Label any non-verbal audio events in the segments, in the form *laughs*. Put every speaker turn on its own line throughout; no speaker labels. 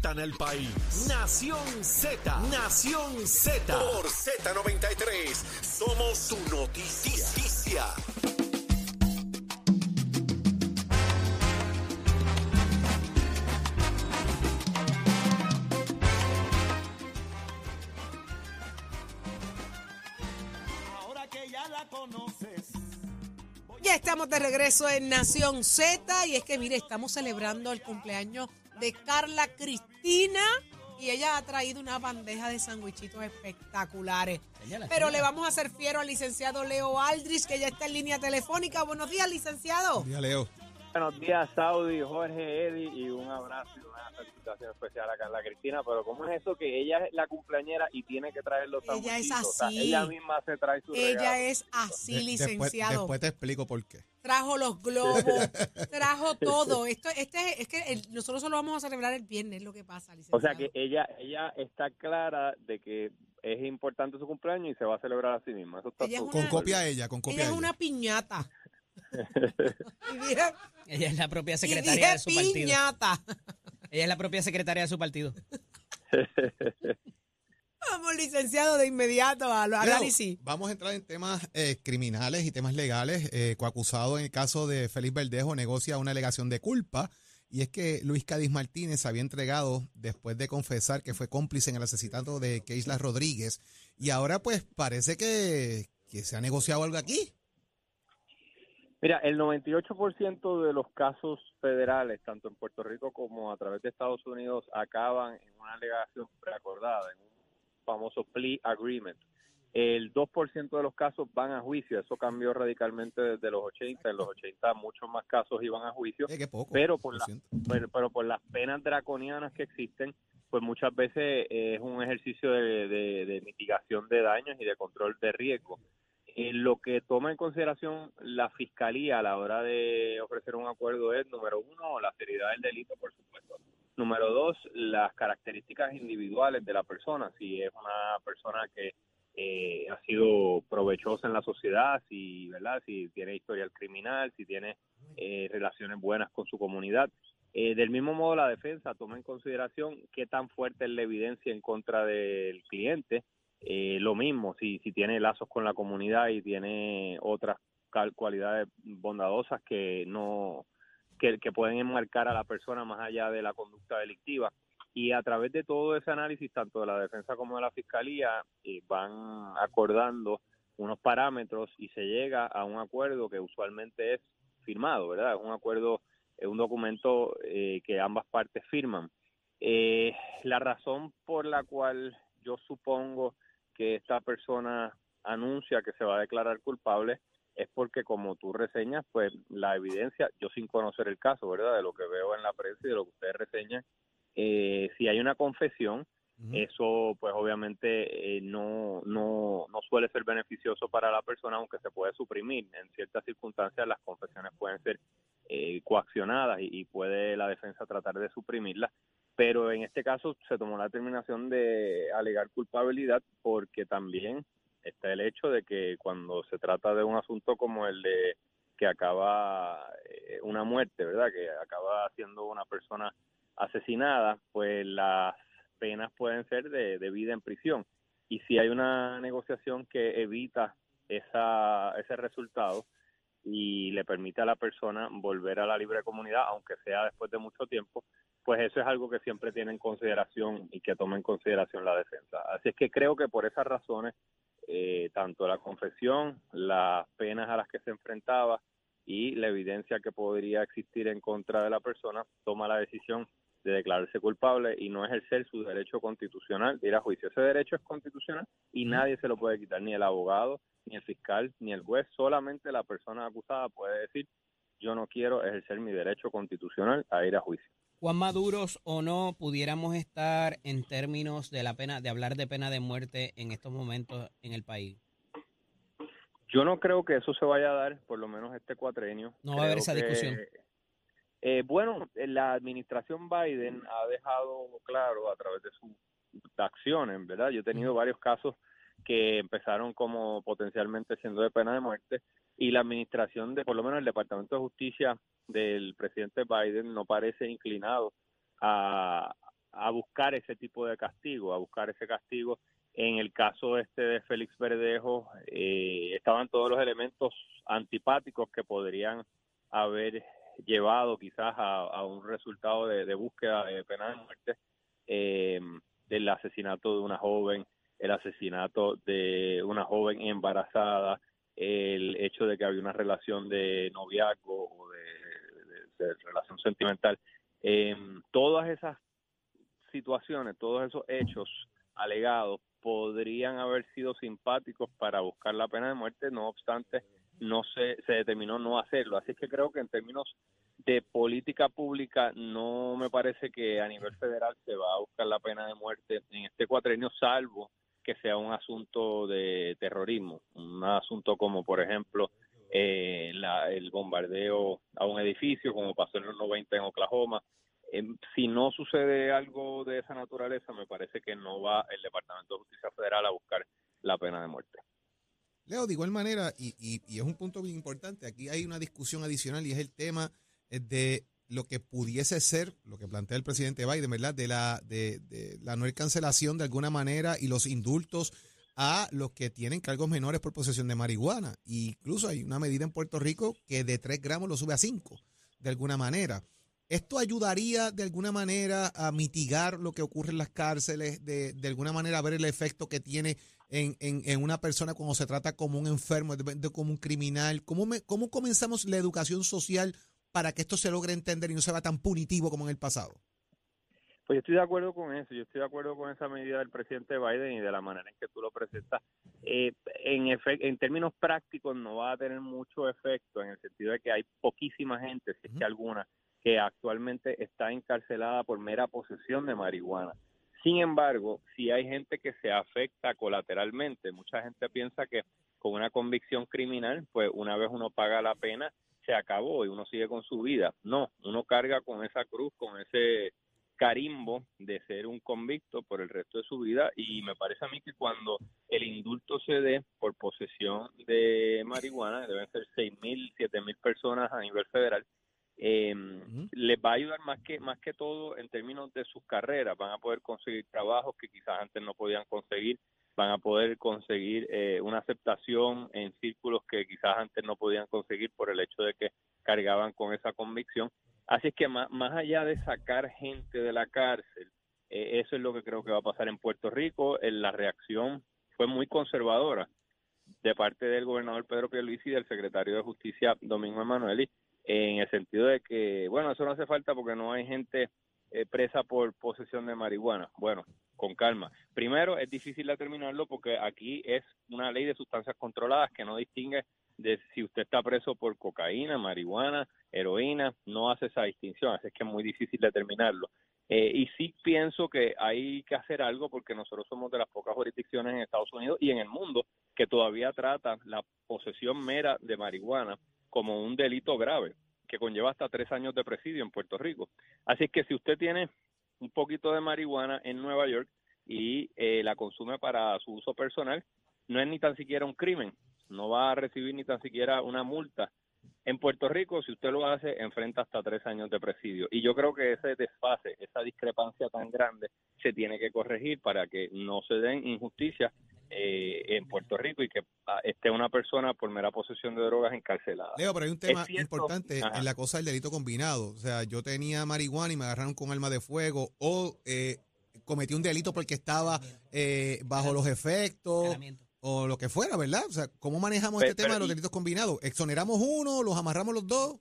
slash wonder.
Tan al país. Nación Z. Nación Z. Por Z93. Somos su noticia.
Ahora que ya la conoces.
Ya estamos de regreso en Nación Z y es que mire, estamos celebrando el cumpleaños de Carla Cristina y ella ha traído una bandeja de sandwichitos espectaculares. Pero le vamos a hacer fiero al licenciado Leo Aldrich que ya está en línea telefónica. Buenos días, licenciado.
Mira, Leo.
Buenos días, Saudi, Jorge, Eddie, y un abrazo y una felicitación especial a Carla Cristina. Pero ¿cómo es eso que ella es la cumpleañera y tiene que traer los
Ella es
sandwichitos? O sea,
así.
ella misma se trae su
Ella
regalo.
es así,
De-
licenciado.
después te explico por qué.
Trajo los globos, *laughs* trajo todo. Esto, este, es que el- nosotros solo vamos a celebrar el viernes, lo que pasa, licenciado.
O sea que ella ella está clara de que es importante su cumpleaños y se va a celebrar a sí misma. Eso está
Ella es
Con copia a ella, con copia
Ella es
ella.
una piñata. *laughs* y dije,
Ella es la propia secretaria de su partido.
piñata.
Ella es la propia secretaria de su partido. *laughs*
Vamos, licenciado, de inmediato a los
Leo,
análisis.
vamos a entrar en temas eh, criminales y temas legales. Eh, coacusado en el caso de Félix Verdejo negocia una alegación de culpa. Y es que Luis Cádiz Martínez había entregado después de confesar que fue cómplice en el asesinato de Keisla Rodríguez. Y ahora pues parece que, que se ha negociado algo aquí.
Mira, el 98% de los casos federales, tanto en Puerto Rico como a través de Estados Unidos, acaban en una alegación preacordada, en un famoso plea agreement. El 2% de los casos van a juicio, eso cambió radicalmente desde los 80, en los 80 muchos más casos iban a juicio,
Eh, qué poco.
pero por, la- pero, pero por las penas draconianas que existen, pues muchas veces eh, es un ejercicio de, de- de mitigación de daños y de control de riesgo. Eh, lo que toma en consideración la fiscalía a la hora de ofrecer un acuerdo es, número uno, la seriedad del delito, por supuesto. Número dos, las características individuales de la persona, si es una persona que eh, ha sido provechosa en la sociedad, si, ¿verdad? si tiene historial criminal, si tiene eh, relaciones buenas con su comunidad. Eh, del mismo modo, la defensa toma en consideración qué tan fuerte es la evidencia en contra del cliente. Eh, lo mismo, si, si tiene lazos con la comunidad y tiene otras cualidades bondadosas que no que, que pueden enmarcar a la persona más allá de la conducta delictiva. Y a través de todo ese análisis, tanto de la defensa como de la fiscalía, eh, van acordando unos parámetros y se llega a un acuerdo que usualmente es firmado, ¿verdad? Es un acuerdo, es un documento eh, que ambas partes firman. Eh, la razón por la cual yo supongo que esta persona anuncia que se va a declarar culpable es porque como tú reseñas, pues la evidencia, yo sin conocer el caso, ¿verdad? De lo que veo en la prensa y de lo que ustedes reseñan, eh, si hay una confesión, eso pues obviamente eh, no, no, no suele ser beneficioso para la persona, aunque se puede suprimir. En ciertas circunstancias las confesiones pueden ser eh, coaccionadas y, y puede la defensa tratar de suprimirlas. Pero en este caso se tomó la determinación de alegar culpabilidad porque también está el hecho de que cuando se trata de un asunto como el de que acaba eh, una muerte, ¿verdad? Que acaba siendo una persona asesinada, pues las penas pueden ser de, de vida en prisión. Y si hay una negociación que evita esa, ese resultado y le permite a la persona volver a la libre comunidad, aunque sea después de mucho tiempo, pues eso es algo que siempre tiene en consideración y que toma en consideración la defensa. Así es que creo que por esas razones, eh, tanto la confesión, las penas a las que se enfrentaba y la evidencia que podría existir en contra de la persona, toma la decisión de declararse culpable y no ejercer su derecho constitucional de ir a juicio. Ese derecho es constitucional y nadie se lo puede quitar, ni el abogado, ni el fiscal, ni el juez. Solamente la persona acusada puede decir, yo no quiero ejercer mi derecho constitucional a ir a juicio.
¿Cuán maduros o no pudiéramos estar en términos de la pena, de hablar de pena de muerte en estos momentos en el país?
Yo no creo que eso se vaya a dar, por lo menos este cuatrenio.
No va a haber esa
que,
discusión.
eh, bueno, la administración Biden ha dejado claro a través de sus acciones, ¿verdad? Yo he tenido varios casos que empezaron como potencialmente siendo de pena de muerte y la administración de, por lo menos el Departamento de Justicia del presidente Biden no parece inclinado a, a buscar ese tipo de castigo, a buscar ese castigo. En el caso este de Félix Verdejo, eh, estaban todos los elementos antipáticos que podrían haber llevado quizás a, un resultado de, de búsqueda de pena de muerte, eh, del asesinato de una joven, el asesinato de una joven embarazada, el hecho de que había una relación de noviazgo o de, relación sentimental. Eh, todas esas situaciones, todos esos hechos alegados podrían haber sido simpáticos para buscar la pena de muerte, no obstante, no se, se determinó no hacerlo. Así que creo que en términos de política pública no me parece que a nivel federal se va a buscar la pena de muerte en este cuatrenio, salvo que sea un asunto de terrorismo, un asunto como, por ejemplo, eh, la- el bombardeo a un edificio, como pasó en los 90 en Oklahoma. Em, si no sucede algo de esa naturaleza, me parece que no va el Departamento de Justicia Federal a buscar la pena de muerte.
Leo, de igual manera, y, y- y es un punto bien importante, aquí hay una discusión adicional y es el tema eh, de lo que pudiese ser, lo que plantea el presidente Biden, ¿verdad? De la, de, de la no cancelación de alguna manera y los indultos a los que tienen cargos menores por posesión de marihuana. Y incluso hay una medida en Puerto Rico que de 3 gramos lo sube a 5, de alguna manera. ¿Esto ayudaría de alguna manera a mitigar lo que ocurre en las cárceles, de, de alguna manera ver el efecto que tiene en, en- una persona cuando se trata como un enfermo, como un criminal? ¿Cómo, ¿Cómo comenzamos la educación social para que esto se logre entender y no se vea tan punitivo como en el pasado?
Pues yo estoy de acuerdo con eso, yo estoy de acuerdo con esa medida del presidente Biden y de la manera en que tú lo presentas. Eh, en, efe- en términos prácticos no va a tener mucho efecto en el sentido de que hay poquísima gente, si es que alguna, que actualmente está encarcelada por mera posesión de marihuana. Sin embargo, si hay gente que se afecta colateralmente, mucha gente piensa que con una convicción criminal, pues una vez uno paga la pena, se acabó y uno sigue con su vida. No, uno carga con esa cruz, con ese carimbo de ser un convicto por el resto de su vida. Y me parece a mí que cuando el indulto se dé por posesión de marihuana, deben ser seis mil, siete mil personas a nivel federal, eh, les va a ayudar más que más que todo en términos de sus carreras, van a poder conseguir trabajos que quizás antes no podían conseguir, van a poder conseguir eh, una aceptación en círculos que quizás antes no podían conseguir por el hecho de que cargaban con esa convicción. Así es que más, más allá de sacar gente de la cárcel, eh, eso es lo que creo que va a pasar en Puerto Rico. Eh, la reacción fue muy conservadora de parte del gobernador Pedro Pierluisi y del secretario de Justicia Domingo Emanueli, en el sentido de que, bueno, eso no hace falta porque no hay gente eh, presa por posesión de marihuana. Bueno, con calma. Primero, es difícil determinarlo porque aquí es una ley de sustancias controladas que no distingue de si usted está preso por cocaína, marihuana, heroína, no hace esa distinción, así es que es muy difícil determinarlo. Eh, y sí pienso que hay que hacer algo porque nosotros somos de las pocas jurisdicciones en Estados Unidos y en el mundo que todavía trata la posesión mera de marihuana como un delito grave que conlleva hasta tres años de presidio en Puerto Rico. Así que si usted tiene un poquito de marihuana en Nueva York y eh, la consume para su uso personal, no es ni tan siquiera un crimen, no va a recibir ni tan siquiera una multa. En Puerto Rico, si usted lo hace, enfrenta hasta tres años de presidio. Y yo creo que ese desfase, esa discrepancia tan grande, se tiene que corregir para que no se den injusticias eh, en Puerto Rico y que ah, esté una persona por mera posesión de drogas encarcelada.
Leo, pero hay un tema importante
Ajá.
en la cosa del delito combinado. O sea, yo tenía marihuana y me agarraron con arma de fuego o eh, cometí un delito porque estaba eh, bajo los efectos o lo que fuera, ¿verdad? O sea, ¿cómo manejamos este tema de los delitos combinados? ¿Exoneramos uno, los amarramos los dos?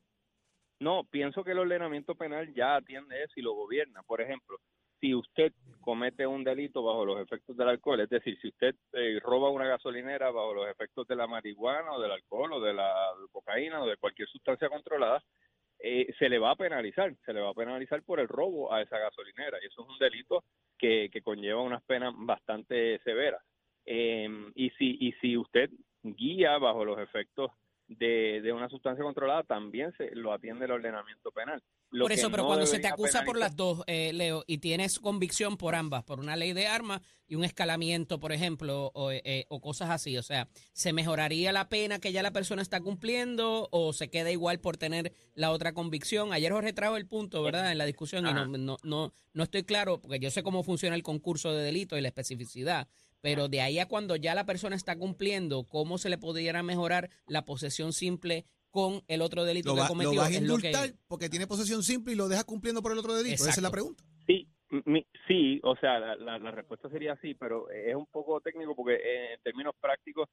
No, pienso que el ordenamiento penal ya atiende eso y lo gobierna. Por ejemplo, si usted comete un delito bajo los efectos del alcohol, es decir, si usted eh, roba una gasolinera bajo los efectos de la marihuana o del alcohol o de la cocaína o de cualquier sustancia controlada, eh, se le va a penalizar, se le va a penalizar por el robo a esa gasolinera y eso es un delito que, que conlleva unas penas bastante severas. Eh, y si y si usted guía bajo los efectos de, de una sustancia controlada, también se lo atiende el ordenamiento penal. Lo
por eso, pero
no
cuando se te acusa por las dos, eh, Leo, y tienes convicción por ambas, por una ley de armas y un escalamiento, por ejemplo, o, eh, o cosas así, o sea, ¿se mejoraría la pena que ya la persona está cumpliendo o se queda igual por tener la otra convicción? Ayer Jorge trajo el punto, ¿verdad?, en la discusión y no, no, no, no estoy claro, porque yo sé cómo funciona el concurso de delito y la especificidad, pero de ahí a cuando ya la persona está cumpliendo, ¿cómo se le pudiera mejorar la posesión simple con el otro delito
Lo,
que
va- lo
cometió?
vas a
lo que-
indultar porque tiene posesión simple y lo dejas cumpliendo por el otro delito. Esa es la pregunta.
Sí, mi- sí, o sea, la, la- la respuesta sería sí, pero es un poco técnico porque eh, en términos prácticos,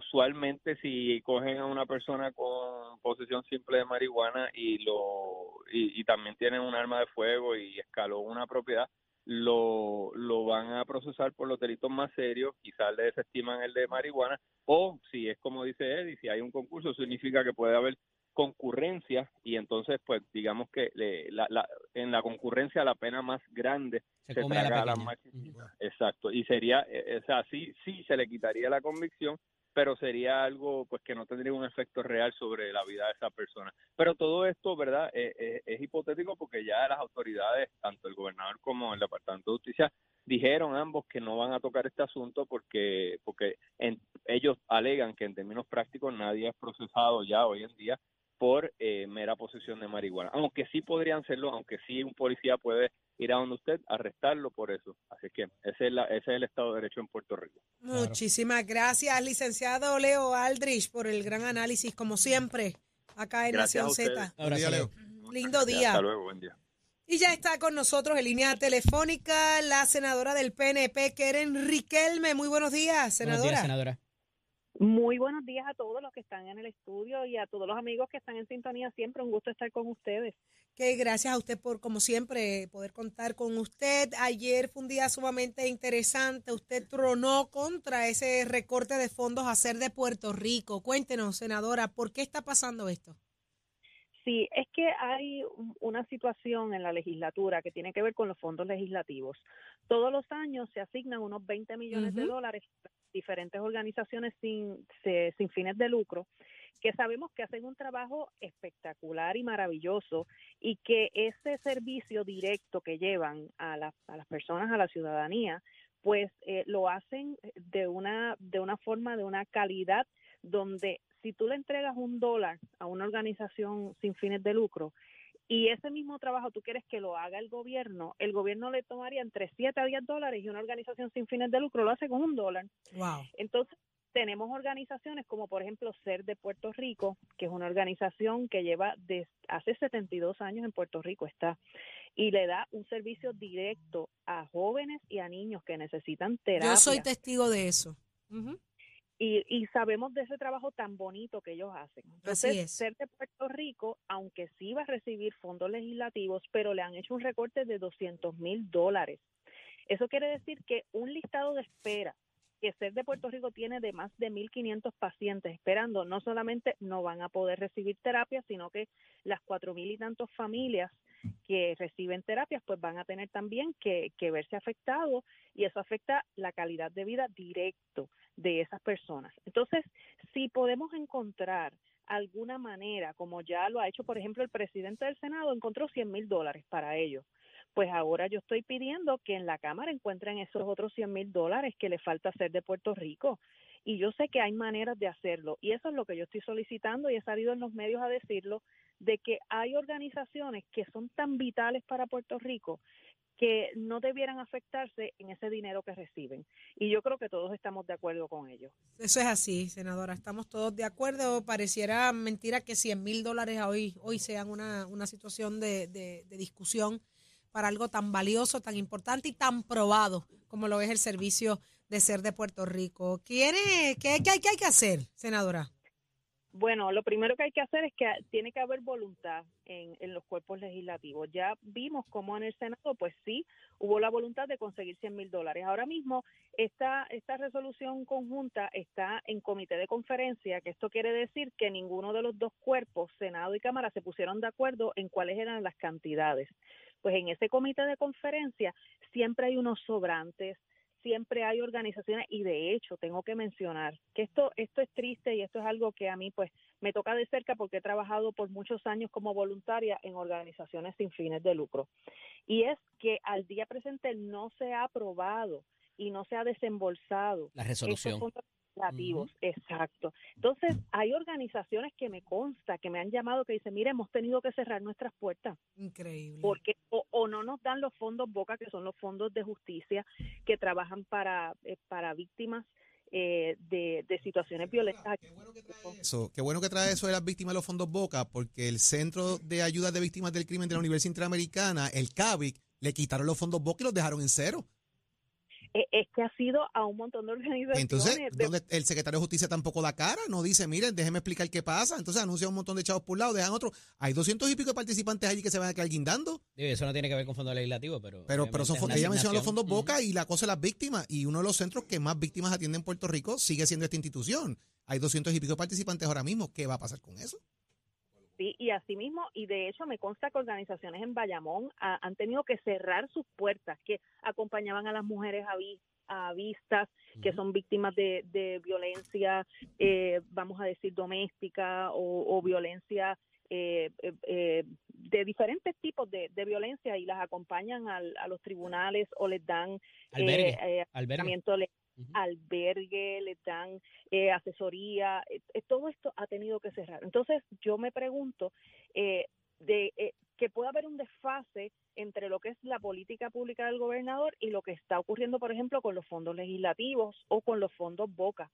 usualmente si cogen a una persona con posesión simple de marihuana y lo y, y también tienen un arma de fuego y escaló una propiedad, lo, lo van a procesar por los delitos más serios, quizás le desestiman el de marihuana, o si es como dice y si hay un concurso, significa que puede haber concurrencia y entonces pues digamos que le- la- la- en la concurrencia la pena más grande
Se la
traga a la más chiquita. exacto y sería eh, o sea sí sí se le quitaría la convicción pero sería algo pues que no tendría un efecto real sobre la vida de esa persona pero todo esto verdad Eh, eh, es hipotético porque ya las autoridades tanto el gobernador como el departamento de justicia dijeron ambos que no van a tocar este asunto porque porque en- ellos alegan que en términos prácticos nadie es procesado ya hoy en día por eh, mera posesión de marihuana. Aunque sí podrían serlo, aunque sí un policía puede ir a donde usted, arrestarlo por eso. Así que ese es, la, ese es el Estado de Derecho en Puerto Rico.
Muchísimas gracias, licenciado Leo Aldrich, por el gran análisis, como siempre, acá en
Gracias a
Nación. Z.
Buen día, Leo.
Lindo día.
Hasta luego, buen día.
Y ya está con nosotros en línea telefónica la senadora del PNP, Keren Riquelme. Muy buenos días,
Buenos
senadora.
días, senadora.
Muy buenos días a todos los que están en el estudio y a todos los amigos que están en sintonía. Siempre un gusto estar con ustedes.
Que gracias a usted por, como siempre, poder contar con usted. Ayer fue un día sumamente interesante. Usted tronó contra ese recorte de fondos a hacer de Puerto Rico. Cuéntenos, senadora, ¿por qué está pasando esto?
Sí, es que hay un- una situación en la legislatura que tiene que ver con los fondos legislativos. Todos los años se asignan unos 20 millones de dólares diferentes organizaciones sin, sin fines de lucro que sabemos que hacen un trabajo espectacular y maravilloso y que ese servicio directo que llevan a, la- a las personas, a la ciudadanía, pues eh, lo hacen de una, de una forma, de una calidad donde si tú le entregas un dólar a una organización sin fines de lucro y ese mismo trabajo tú quieres que lo haga el gobierno, el gobierno le tomaría entre 7 a 10 dólares y una organización sin fines de lucro lo hace con un dólar.
Wow.
Entonces, tenemos organizaciones como por ejemplo Ser de Puerto Rico, que es una organización que lleva desde hace 72 años en Puerto Rico está y le da un servicio directo a jóvenes y a niños que necesitan terapia.
Yo soy testigo de eso.
Y, y sabemos de ese trabajo tan bonito que ellos hacen. Entonces,
Así es.
ser de Puerto Rico, aunque sí va a recibir fondos legislativos, pero le han hecho un recorte de 200 mil dólares. Eso quiere decir que un listado de espera que ser de Puerto Rico tiene de más de 1.500 pacientes esperando, no solamente no van a poder recibir terapia, sino que las cuatro mil y tantos familias que reciben terapias, pues van a tener también que, que verse afectados y eso afecta la calidad de vida directo de esas personas. Entonces, si podemos encontrar alguna manera, como ya lo ha hecho, por ejemplo, el presidente del Senado, encontró 100 mil dólares para ello. Pues ahora yo estoy pidiendo que en la Cámara encuentren esos otros 100 mil dólares que le falta hacer de Puerto Rico. Y yo sé que hay maneras de hacerlo. Y eso es lo que yo estoy solicitando y he salido en los medios a decirlo, de que hay organizaciones que son tan vitales para Puerto Rico que no debieran afectarse en ese dinero que reciben. Y yo creo que todos estamos de acuerdo con ello.
Eso es así, senadora. Estamos todos de acuerdo. Pareciera mentira que 100 mil dólares hoy, hoy sean una, una situación de, de- discusión para algo tan valioso, tan importante y tan probado como lo es el servicio de ser de Puerto Rico. ¿Quiere, qué, qué qué hay que hacer, senadora?
Bueno, lo primero que hay que hacer es que tiene que haber voluntad en, en los cuerpos legislativos. Ya vimos cómo en el Senado, pues sí, hubo la voluntad de conseguir 100 mil dólares. Ahora mismo, esta, esta resolución conjunta está en comité de conferencia, que esto quiere decir que ninguno de los dos cuerpos, Senado y Cámara, se pusieron de acuerdo en cuáles eran las cantidades. Pues en ese comité de conferencia siempre hay unos sobrantes, siempre hay organizaciones y de hecho tengo que mencionar que esto esto es triste y esto es algo que a mí pues me toca de cerca porque he trabajado por muchos años como voluntaria en organizaciones sin fines de lucro y es que al día presente no se ha aprobado y no se ha desembolsado
La resolución.
estos fondos legislativos, exacto. Entonces, hay organizaciones que me consta, que me han llamado, que dicen, mire, hemos tenido que cerrar nuestras puertas
Increíble.
porque o, o no nos dan los fondos Boca, que son los fondos de justicia que trabajan para, eh, para víctimas eh, de, de situaciones violentas.
Eso, qué bueno que trae eso de las víctimas de los fondos Boca, porque el Centro de Ayuda de Víctimas del Crimen de la Universidad Interamericana, el CAVIC, le quitaron los fondos Boca y los dejaron en cero.
Eh, Es que ha sido a un montón de organizaciones.
Entonces,
de-
¿dónde el secretario de Justicia tampoco da cara? No dice, miren, déjeme explicar qué pasa. Entonces anuncia un montón de chavos por un lado, dejan otro. Hay doscientos y pico de participantes allí que se van a quedar guindando.
Eso no tiene que ver con fondos legislativos, pero.
Pero, pero son, ella menciona los fondos. Boca y la cosa de las víctimas. Y uno de los centros que más víctimas atiende en Puerto Rico sigue siendo esta institución. Hay doscientos y pico de participantes ahora mismo. ¿Qué va a pasar con eso?
Sí, y asimismo, y de hecho me consta que organizaciones en Bayamón ah, han tenido que cerrar sus puertas, que acompañaban a las mujeres a, vi- a vistas, que son víctimas de, de violencia, eh, vamos a decir, doméstica o, o violencia eh, eh, eh, de diferentes tipos de, de violencia y las acompañan al- a los tribunales o les dan
Albergue.
eh, eh,
Albergue.
Albergue, le dan eh, asesoría, eh, eh, todo esto ha tenido que cerrar. Entonces, yo me pregunto eh, de eh, que puede haber un desfase entre lo que es la política pública del gobernador y lo que está ocurriendo, por ejemplo, con los fondos legislativos o con los fondos Boca.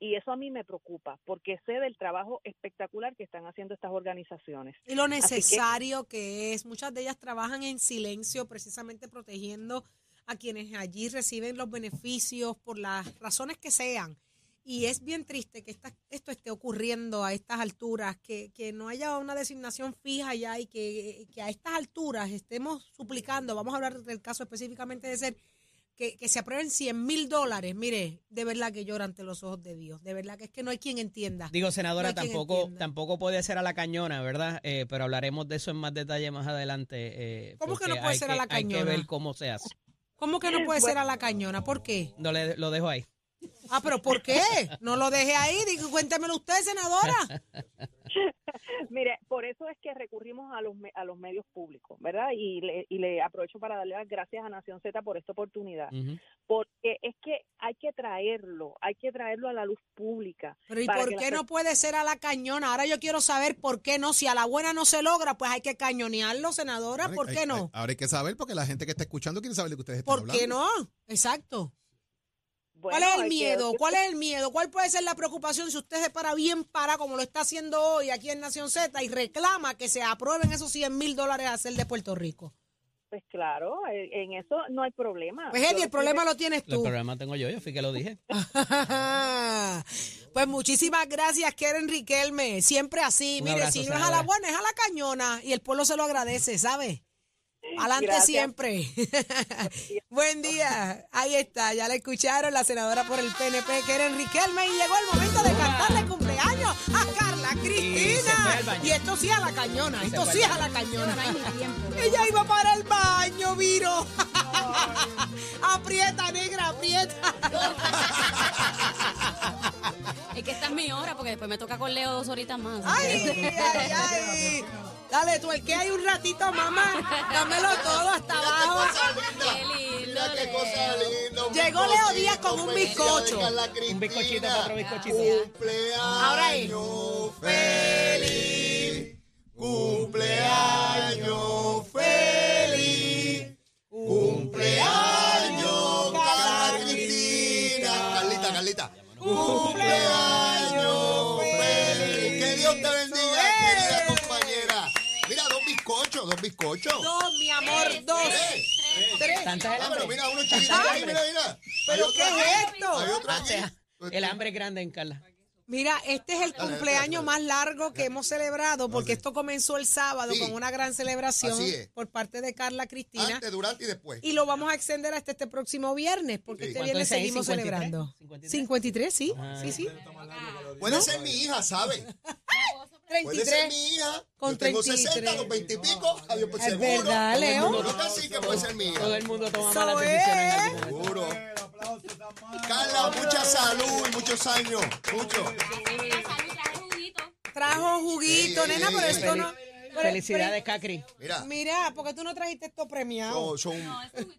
Y eso a mí me preocupa, porque sé del trabajo espectacular que están haciendo estas organizaciones.
Y lo
que-
necesario que es. Muchas de ellas trabajan en silencio, precisamente protegiendo a quienes allí reciben los beneficios por las razones que sean. Y es bien triste que esta- esto esté ocurriendo a estas alturas, que, que no haya una designación fija ya y que, que a estas alturas estemos suplicando, vamos a hablar del caso específicamente de ser, que, que se aprueben 100 mil dólares. Mire, de verdad que llora ante los ojos de Dios. De verdad que es que no hay quien entienda.
Digo, senadora,
No
tampoco, tampoco puede ser a la cañona, ¿verdad? Eh, pero hablaremos de eso en más detalle más adelante. eh,
¿Cómo que no puede ser a la
Hay que
cañona?
ver cómo se hace.
¿Cómo que no puede ser a la cañona? ¿Por qué?
No le, lo dejo ahí.
Ah, pero ¿por qué? No lo deje ahí. Digo, cuéntemelo usted, senadora. *laughs*
Mire, por eso es que recurrimos a los, me- a los medios públicos, ¿verdad? Y le, y le aprovecho para darle las gracias a Nación Z por esta oportunidad, que traerlo, hay que traerlo a la luz pública.
Pero ¿y por qué no puede ser a la cañona? Ahora yo quiero saber por qué no. Si a la buena no se logra, pues hay que cañonearlo, senadora.
Ahora
¿Por
hay-
qué
hay-
no?
ahora hay que saber porque la gente que está escuchando quiere saber de que ustedes están
¿Por qué
hablando.
no? Exacto.
Bueno,
¿Cuál es el
hay que-
miedo? ¿Cuál es el miedo? ¿Cuál puede ser la preocupación si usted se para bien para, como lo está haciendo hoy aquí en Nación Z, y reclama que se aprueben esos 100 mil dólares a hacer de Puerto Rico?
Pues claro, en en eso no hay problema.
Pues Eddie, el problema lo tienes
El
tú.
programa tengo yo, yo fui que lo dije. *laughs*
pues muchísimas gracias, Keren Riquelme. Siempre así.
Un
Mire,
abrazo,
si no es a la buena, es a la cañona. Y el pueblo se lo agradece, ¿sabe? Adelante
Gracias.
siempre. *laughs* Buen día. Ahí está, ya la escucharon, la senadora por el PNP, Keren Riquelme. Y llegó el momento de cantarle a Carla Cristina. Y esto sí es a la cañona,
Y
esto sí es a la cañona. Ella iba para el baño, Viro. aprieta, negra, aprieta.
Es que esta es mi hora porque después me toca con Leo dos horitas más.
Ay, ay, ay. Dale, tú el que hay un ratito, mamá. Dámelo todo hasta abajo.
Qué lindo. Leo.
Llegó Leo Díaz con un bizcocho.
Un bizcochito para otro bizcochito.
Ahora es.
feliz, cumpleaños dos
mi amor, dos. Tres.
Tanta el
Ah, pero
hambre.
mira, uno chiquito ahí, mira, mira.
¿Pero qué es esto?
Hay otro
Ah, sea, el hambre es grande en Carla.
Mira, este es el
Dale,
cumpleaños
dale,
más largo que hemos celebrado porque esto comenzó el sábado
Sí.
con una gran celebración por parte de Carla Cristina
Antes, durante y después.
y lo vamos a extender hasta este próximo viernes porque
Sí.
este
¿Cuánto
viernes
es ahí?
seguimos
53?
celebrando.
53.
53, sí, sí, sí.
Puede ser mi hija, ¿sabe? Puede ser
33.
mi hija.
Con
Yo tengo
33.
60, con 20 y pico. Adiós por
Es
seguro.
verdad, Leo.
No, no, casi que puede ser mi hija.
Todo el mundo toma malas
es.
decisiones. en algún momento.
Seguro. Carla, mucha salud y muchos años. Mucho.
Trajo juguito,
Ey, ey,
nena,
ey,
pero
ey.
esto no.
Felicidades, Cacri.
Mira,
Mira, porque tú no trajiste esto premiado.
son, son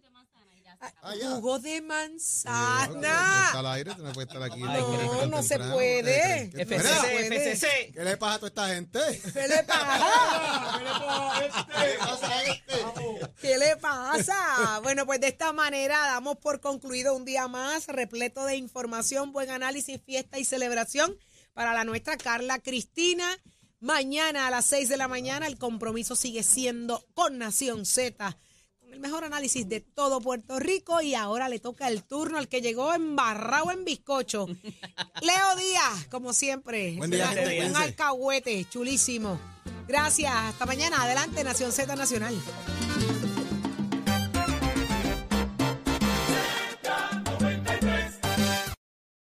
Ah.
Jugo de
Está
manzana.
al aire, tú no estar aquí.
No, no se puede.
¿Qué-
FCC.
¿Qué le pasa a toda esta gente?
¿Qué le pasa?
¿Qué pasa a este?
¿Qué le pasa? Bueno, pues de esta manera damos por concluido un día más repleto de información, buen análisis, fiesta y celebración para la nuestra Carla Cristina. Mañana a las 6 de la mañana el compromiso sigue siendo con Nación Z, el mejor análisis de todo Puerto Rico y ahora le toca el turno al que llegó embarrado en bizcocho. *laughs* Leo Díaz, como siempre.
Buen día,
Un- un alcahuete, chulísimo. Gracias, hasta mañana. Adelante, Nación Z Nacional.